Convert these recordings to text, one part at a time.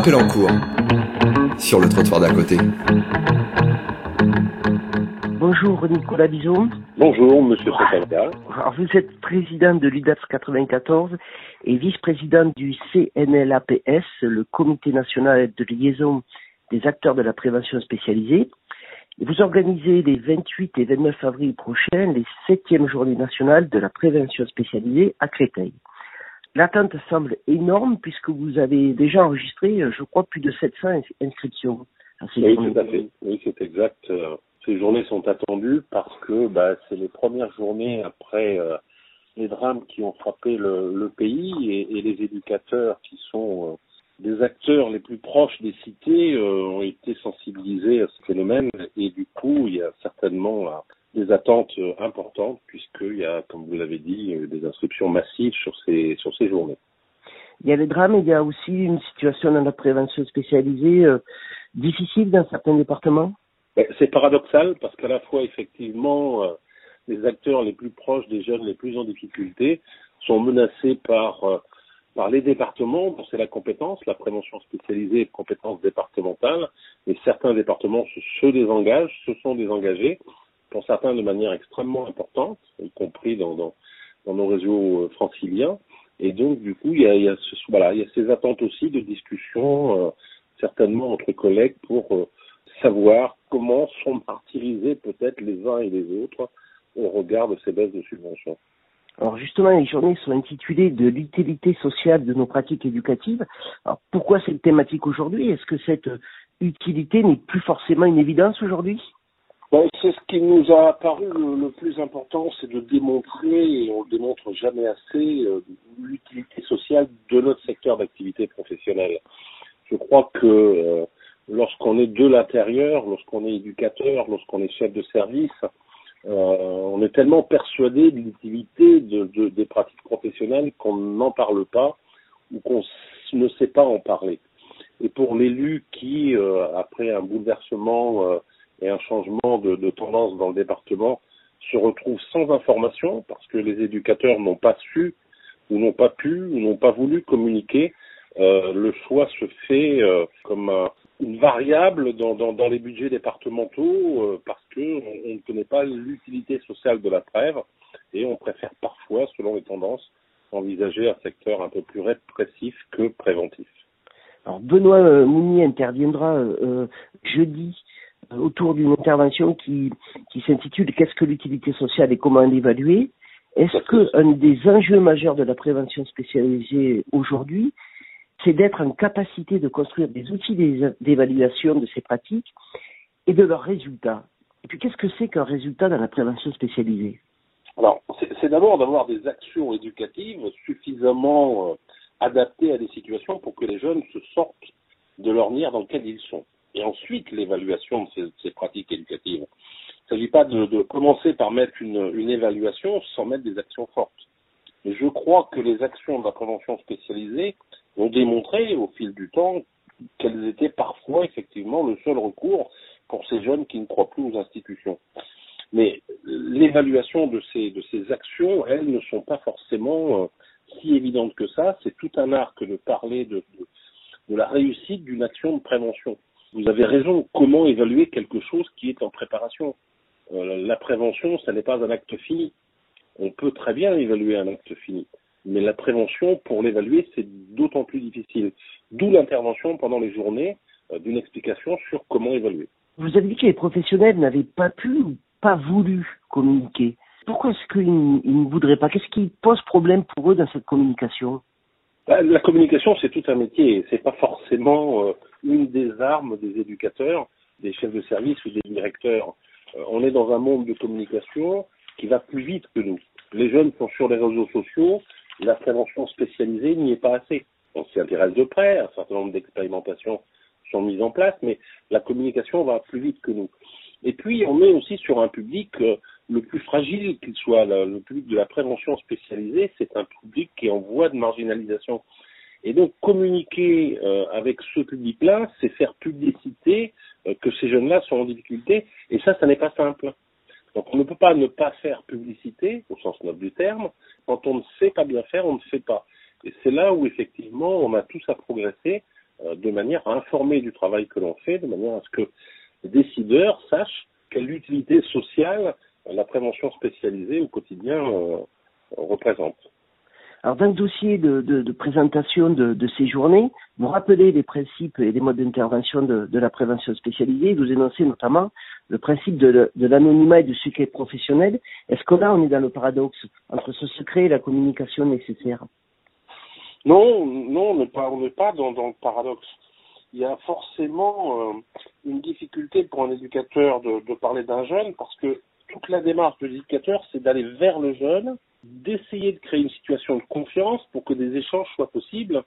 appel en cours sur le trottoir d'à côté. Bonjour Nicolas Bison. Bonjour Monsieur Secrétaire. Alors, vous êtes président de l'UDAPS 94 et vice-président du CNLAPS, le Comité national de liaison des acteurs de la prévention spécialisée. Et vous organisez les 28 et 29 avril prochains les septièmes journées nationales de la prévention spécialisée à Créteil. L'attente semble énorme puisque vous avez déjà enregistré, je crois, plus de 700 inscriptions. À ces Oui, journées. tout à fait. Oui, c'est exact. Ces journées sont attendues parce que bah, c'est les premières journées après euh, les drames qui ont frappé le, le pays et, et les éducateurs qui sont euh, des acteurs les plus proches des cités euh, ont été sensibilisés à ce phénomène et du coup il y a certainement des attentes euh, importantes puisqu'il y a, comme vous l'avez dit, euh, des inscriptions massives sur ces sur ces journées. Il y a les drames, il y a aussi une situation dans la prévention spécialisée euh, difficile dans certains départements. Ben, C'est paradoxal parce qu'à la fois, effectivement, euh, les acteurs les plus proches des jeunes les plus en difficulté sont menacés par, euh, par les départements, dont c'est la compétence, la prévention spécialisée et compétence départementale, et certains départements se, se désengagent, se sont désengagés, pour certains de manière extrêmement importante, y compris dans, nos réseaux euh, franciliens. Et donc, du coup, il y a, voilà, il y a ces attentes aussi de discussion, euh, certainement entre collègues, pour euh, savoir comment sont martyrisés peut-être les uns et les autres au regard de ces baisses de subventions. Alors justement, les journées sont intitulées de l'utilité sociale de nos pratiques éducatives. Alors pourquoi cette thématique aujourd'hui? Est-ce que cette utilité n'est plus forcément une évidence aujourd'hui? Ben, c'est ce qui nous a paru le, plus important, c'est de démontrer, et on le démontre jamais assez, euh, l'utilité sociale de notre secteur d'activité professionnelle. Je crois que euh, lorsqu'on est de l'intérieur, lorsqu'on est éducateur, lorsqu'on est chef de service, euh, on est tellement persuadé de l'utilité de, de- des pratiques professionnelles qu'on n'en parle pas ou qu'on ne sait pas en parler. Et pour l'élu qui, euh, après un bouleversement euh, et un changement de, tendance dans le département, se retrouve sans information parce que les éducateurs n'ont pas su ou n'ont pas pu ou n'ont pas voulu communiquer, euh, le choix se fait euh, comme un- une variable dans, les budgets départementaux euh, parce que on, on ne connaît pas l'utilité sociale de la trêve et on préfère parfois, selon les tendances, envisager un secteur un peu plus répressif que préventif. Alors Benoît Mounier interviendra jeudi autour d'une intervention qui, qui s'intitule Qu'est-ce que l'utilité sociale et comment l'évaluer? Est-ce que un des enjeux majeurs de la prévention spécialisée aujourd'hui, c'est d'être en capacité de construire des outils d'é- d'évaluation de ces pratiques et de leurs résultats? Et puis qu'est-ce que c'est qu'un résultat dans la prévention spécialisée? Alors, c'est d'abord d'avoir des actions éducatives suffisamment euh, adaptées à des situations pour que les jeunes se sortent de l'ornière dans lequel ils sont. Et ensuite, l'évaluation de ces, pratiques éducatives. Il ne s'agit pas de, commencer par mettre une, évaluation sans mettre des actions fortes. Mais je crois que les actions de la prévention spécialisée ont démontré au fil du temps qu'elles étaient parfois effectivement le seul recours pour ces jeunes qui ne croient plus aux institutions. Mais l'évaluation de ces, actions, elles ne sont pas forcément euh, si évidentes que ça. C'est tout un art que de parler de la réussite d'une action de prévention. Vous avez raison, comment évaluer quelque chose qui est en préparation Euh, La prévention, ce n'est pas un acte fini. On peut très bien évaluer un acte fini. Mais la prévention, pour l'évaluer, c'est d'autant plus difficile. D'où l'intervention pendant les journées euh, d'une explication sur comment évaluer. Vous avez dit que les professionnels n'avaient pas pu ou pas voulu communiquer. Pourquoi est-ce qu'ils ils ne voudraient pas? Qu'est-ce qui pose problème pour eux dans cette communication? La communication, c'est tout un métier. C'est pas forcément euh, une des armes des éducateurs, des chefs de service ou des directeurs. Euh, on est dans un monde de communication qui va plus vite que nous. Les jeunes sont sur les réseaux sociaux. La prévention spécialisée n'y est pas assez. On s'y intéresse de près. Un certain nombre d'expérimentations sont mises en place, mais la communication va plus vite que nous. Et puis, on est aussi sur un public euh, le plus fragile qu'il soit. Le, public de la prévention spécialisée, c'est un public qui est en voie de marginalisation. Et donc, communiquer euh, avec ce public-là, c'est faire publicité euh, que ces jeunes-là sont en difficulté. Et ça, ça n'est pas simple. Donc, on ne peut pas ne pas faire publicité, au sens noble du terme. Quand on ne sait pas bien faire, on ne fait pas. Et c'est là où, effectivement, on a tous à progresser de manière à informer du travail que l'on fait, de manière à ce que les décideurs sachent quelle utilité sociale la prévention spécialisée au quotidien représente. Alors dans le dossier de, de, de présentation de, de, ces journées, vous rappelez les principes et les modes d'intervention de, la prévention spécialisée. Vous énoncez notamment le principe de, l'anonymat et du secret professionnel. Est-ce que là on est dans le paradoxe entre ce secret et la communication nécessaire? Non, non, on n'est pas, on n'est pas dans, dans, le paradoxe. Il y a forcément euh, une difficulté pour un éducateur de parler d'un jeune parce que toute la démarche de l'éducateur, c'est d'aller vers le jeune d'essayer de créer une situation de confiance pour que des échanges soient possibles,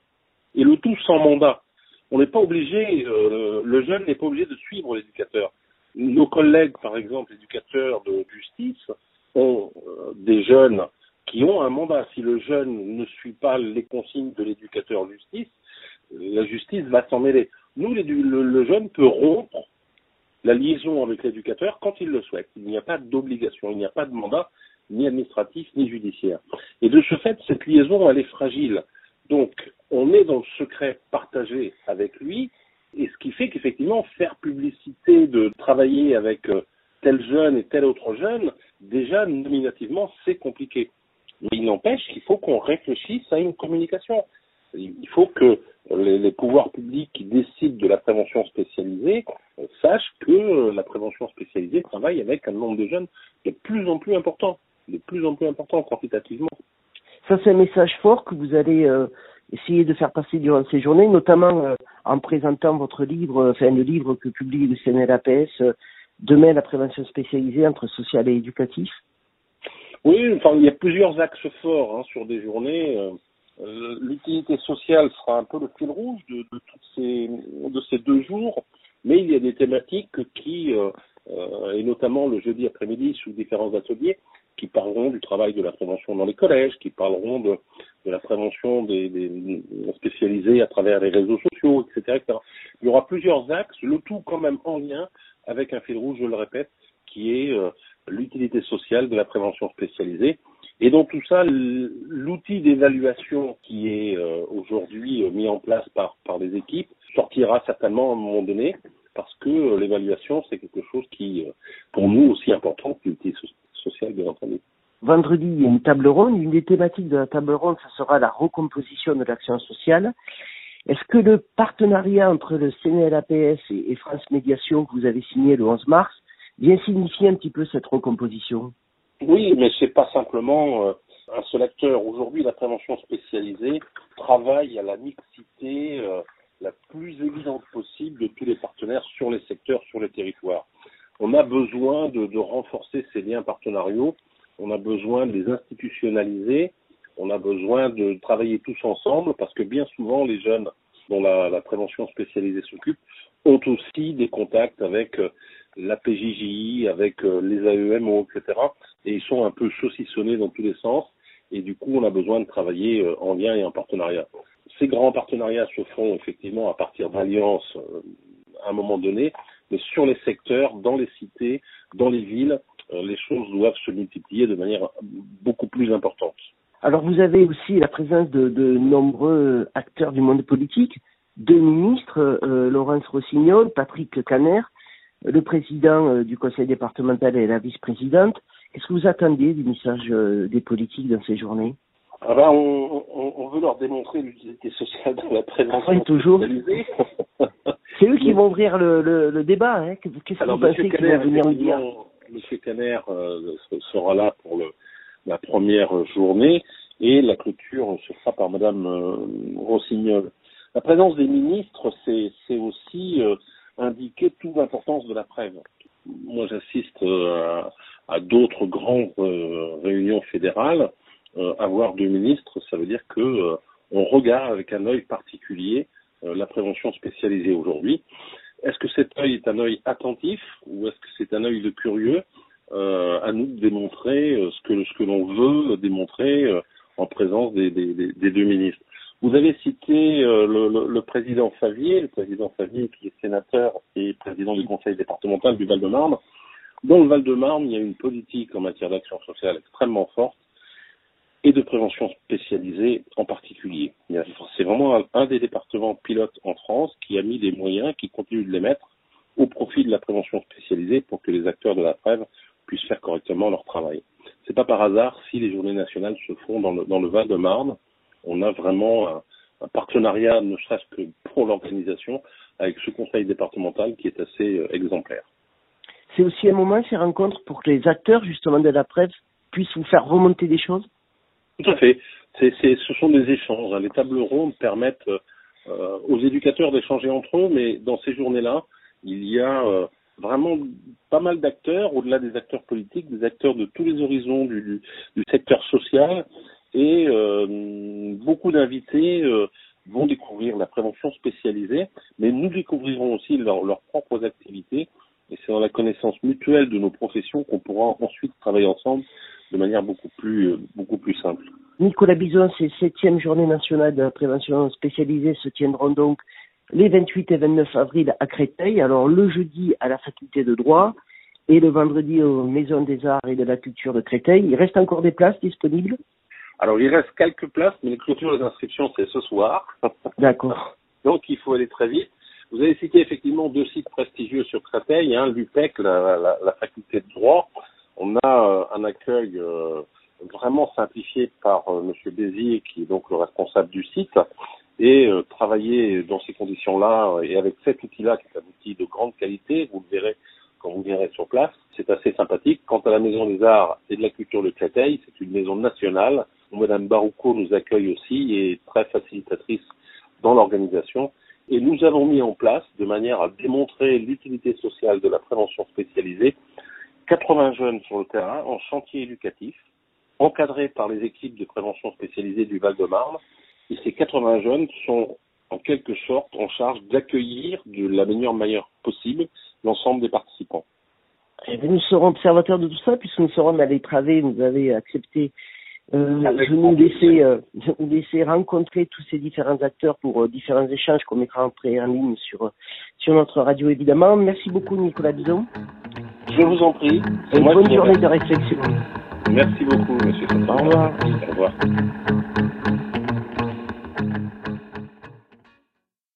et le tout sans mandat. On n'est pas obligé, euh, le jeune n'est pas obligé de suivre l'éducateur. Nos collègues, par exemple, éducateurs de justice, ont euh, des jeunes qui ont un mandat. Si le jeune ne suit pas les consignes de l'éducateur justice, la justice va s'en mêler. Nous, le, le jeune peut rompre la liaison avec l'éducateur quand il le souhaite. Il n'y a pas d'obligation, il n'y a pas de mandat, ni administratif, ni judiciaire. Et de ce fait, cette liaison, elle est fragile. Donc, on est dans le secret partagé avec lui, et ce qui fait qu'effectivement, faire publicité de travailler avec euh, tel jeune et tel autre jeune, déjà, nominativement, c'est compliqué. Mais il n'empêche qu'il faut qu'on réfléchisse à une communication. Il faut que les, les, pouvoirs publics qui décident de la prévention spécialisée euh, sachent que euh, la prévention spécialisée travaille avec un nombre de jeunes de plus en plus important de plus en plus important quantitativement. Ça, c'est un message fort que vous allez euh, essayer de faire passer durant ces journées, notamment euh, en présentant votre livre, enfin le livre que publie le CNLAPS, euh, Demain la prévention spécialisée entre social et éducatif. Oui, enfin, il y a plusieurs axes forts hein, sur des journées. L'utilité sociale sera un peu le fil rouge de, de, toutes ces, de ces deux jours, mais il y a des thématiques qui, et notamment le jeudi après-midi sous différents ateliers, qui parleront du travail de la prévention dans les collèges, qui parleront de, de la prévention des, des, spécialisés à travers les réseaux sociaux, etc., etc. Il y aura plusieurs axes, le tout quand même en lien avec un fil rouge, je le répète, qui est euh, l'utilité sociale de la prévention spécialisée. Et dans tout ça, l'outil d'évaluation qui est euh, aujourd'hui euh, mis en place par, par les équipes sortira certainement à un moment donné, parce que l'évaluation, c'est quelque chose qui, pour nous, aussi important que l'utilité sociale, bien entendu. Vendredi, il y a une table ronde. Une des thématiques de la table ronde, ce sera la recomposition de l'action sociale. Est-ce que le partenariat entre le CNLAPS et France Médiation que vous avez signé le 11 mars vient signifier un petit peu cette recomposition? Oui, mais c'est pas simplement euh, un seul acteur. Aujourd'hui, la prévention spécialisée travaille à la mixité euh, la plus évidente possible de tous les partenaires sur les secteurs, sur les territoires on a besoin de, de, renforcer ces liens partenariaux, on a besoin de les institutionnaliser, on a besoin de travailler tous ensemble parce que bien souvent les jeunes dont la, la prévention spécialisée s'occupe ont aussi des contacts avec euh, la PJJ, avec euh, les AEMO, etc. Et ils sont un peu saucissonnés dans tous les sens. Et du coup, on a besoin de travailler euh, en lien et en partenariat. Ces grands partenariats se font effectivement à partir d'alliances à un moment donné, mais sur les secteurs, dans les cités, dans les villes, euh, les choses doivent se multiplier de manière beaucoup plus importante. Alors vous avez aussi la présence de, nombreux acteurs du monde politique, deux ministres, euh, Laurence Rossignol, Patrick Caner, le président euh, du conseil départemental et la vice-présidente. Qu'est-ce que vous attendiez du message des politiques dans ces journées? Ah ben, on, on, on, veut leur démontrer l'utilité sociale de la prévention. Oui, toujours. C'est eux qui vont ouvrir le, le, le débat. Hein. Qu'est-ce que vous pensez qu'ils vont venir nous dire? Monsieur Caner euh, sera là pour le, la première journée et la clôture se fera par Madame euh, Rossignol. La présence des ministres, c'est aussi euh, indiquer toute l'importance de la preuve. Moi, j'assiste euh, à, d'autres grandes euh, réunions fédérales. avoir deux ministres, ça veut dire que on regarde avec un œil particulier euh, la prévention spécialisée aujourd'hui. Est-ce que cet œil est un œil attentif ou est-ce que c'est un œil de curieux euh, À nous de démontrer euh, ce que, l'on veut démontrer en présence des, deux ministres? Vous avez cité le, le, président Favier, le président Favier qui est sénateur et président du conseil départemental du Val-de-Marne. Dans le Val-de-Marne, il y a une politique en matière d'action sociale extrêmement forte et de prévention spécialisée en particulier. C'est vraiment un, des départements pilotes en France qui a mis des moyens, qui continue de les mettre au profit de la prévention spécialisée pour que les acteurs de la trêve puissent faire correctement leur travail. C'est pas par hasard si les journées nationales se font dans le, dans le Val-de-Marne. On a vraiment un, un partenariat, ne serait-ce que pour l'organisation, avec ce conseil départemental qui est assez euh, exemplaire. C'est aussi un moment, ces rencontres, pour que les acteurs, justement, de la presse puissent vous faire remonter des choses? Tout à fait. Ce sont des échanges. Les tables rondes permettent euh, aux éducateurs d'échanger entre eux, mais dans ces journées-là, il y a euh, vraiment pas mal d'acteurs, au-delà des acteurs politiques, des acteurs de tous les horizons du, du secteur social, et euh, beaucoup d'invités euh, vont découvrir la prévention spécialisée, mais nous découvrirons aussi leurs propres activités, et c'est dans la connaissance mutuelle de nos professions qu'on pourra ensuite travailler ensemble de manière beaucoup plus, euh, beaucoup plus simple. Nicolas Bison, ces septième journée nationale de la prévention spécialisée se tiendront donc les 28 et 29 avril à Créteil, alors le jeudi à la faculté de droit et le vendredi aux maisons des arts et de la culture de Créteil. Il reste encore des places disponibles? Alors il reste quelques places, mais les clôtures des inscriptions c'est ce soir. D'accord. Donc il faut aller très vite. Vous avez cité effectivement deux sites prestigieux sur Créteil, hein, l'UPEC, la, la, la, faculté de droit. On a euh, un accueil euh, vraiment simplifié par euh, Monsieur Bézier, qui est donc le responsable du site, et euh, travailler dans ces conditions-là et avec cet outil-là, qui est un outil de grande qualité, vous le verrez quand vous viendrez sur place, c'est assez sympathique. Quant à la Maison des Arts et de la Culture de Créteil, c'est une maison nationale Madame Barouco nous accueille aussi et est très facilitatrice dans l'organisation. Et nous avons mis en place, de manière à démontrer l'utilité sociale de la prévention spécialisée, 80 jeunes sur le terrain en chantier éducatif, encadrés par les équipes de prévention spécialisée du Val-de-Marne. Et ces 80 jeunes sont en quelque sorte en charge d'accueillir de la meilleure manière possible l'ensemble des participants. Nous serons observateurs de tout ça, puisque nous serons dans les travées, vous avez accepté euh, de nous laisser, euh, nous laisser rencontrer tous ces différents acteurs pour euh, différents échanges qu'on mettra après en ligne sur, sur notre radio évidemment. Merci beaucoup Nicolas Bison. Je vous en prie. Et bonne journée de réflexion. Merci beaucoup, monsieur. Au revoir. Au revoir.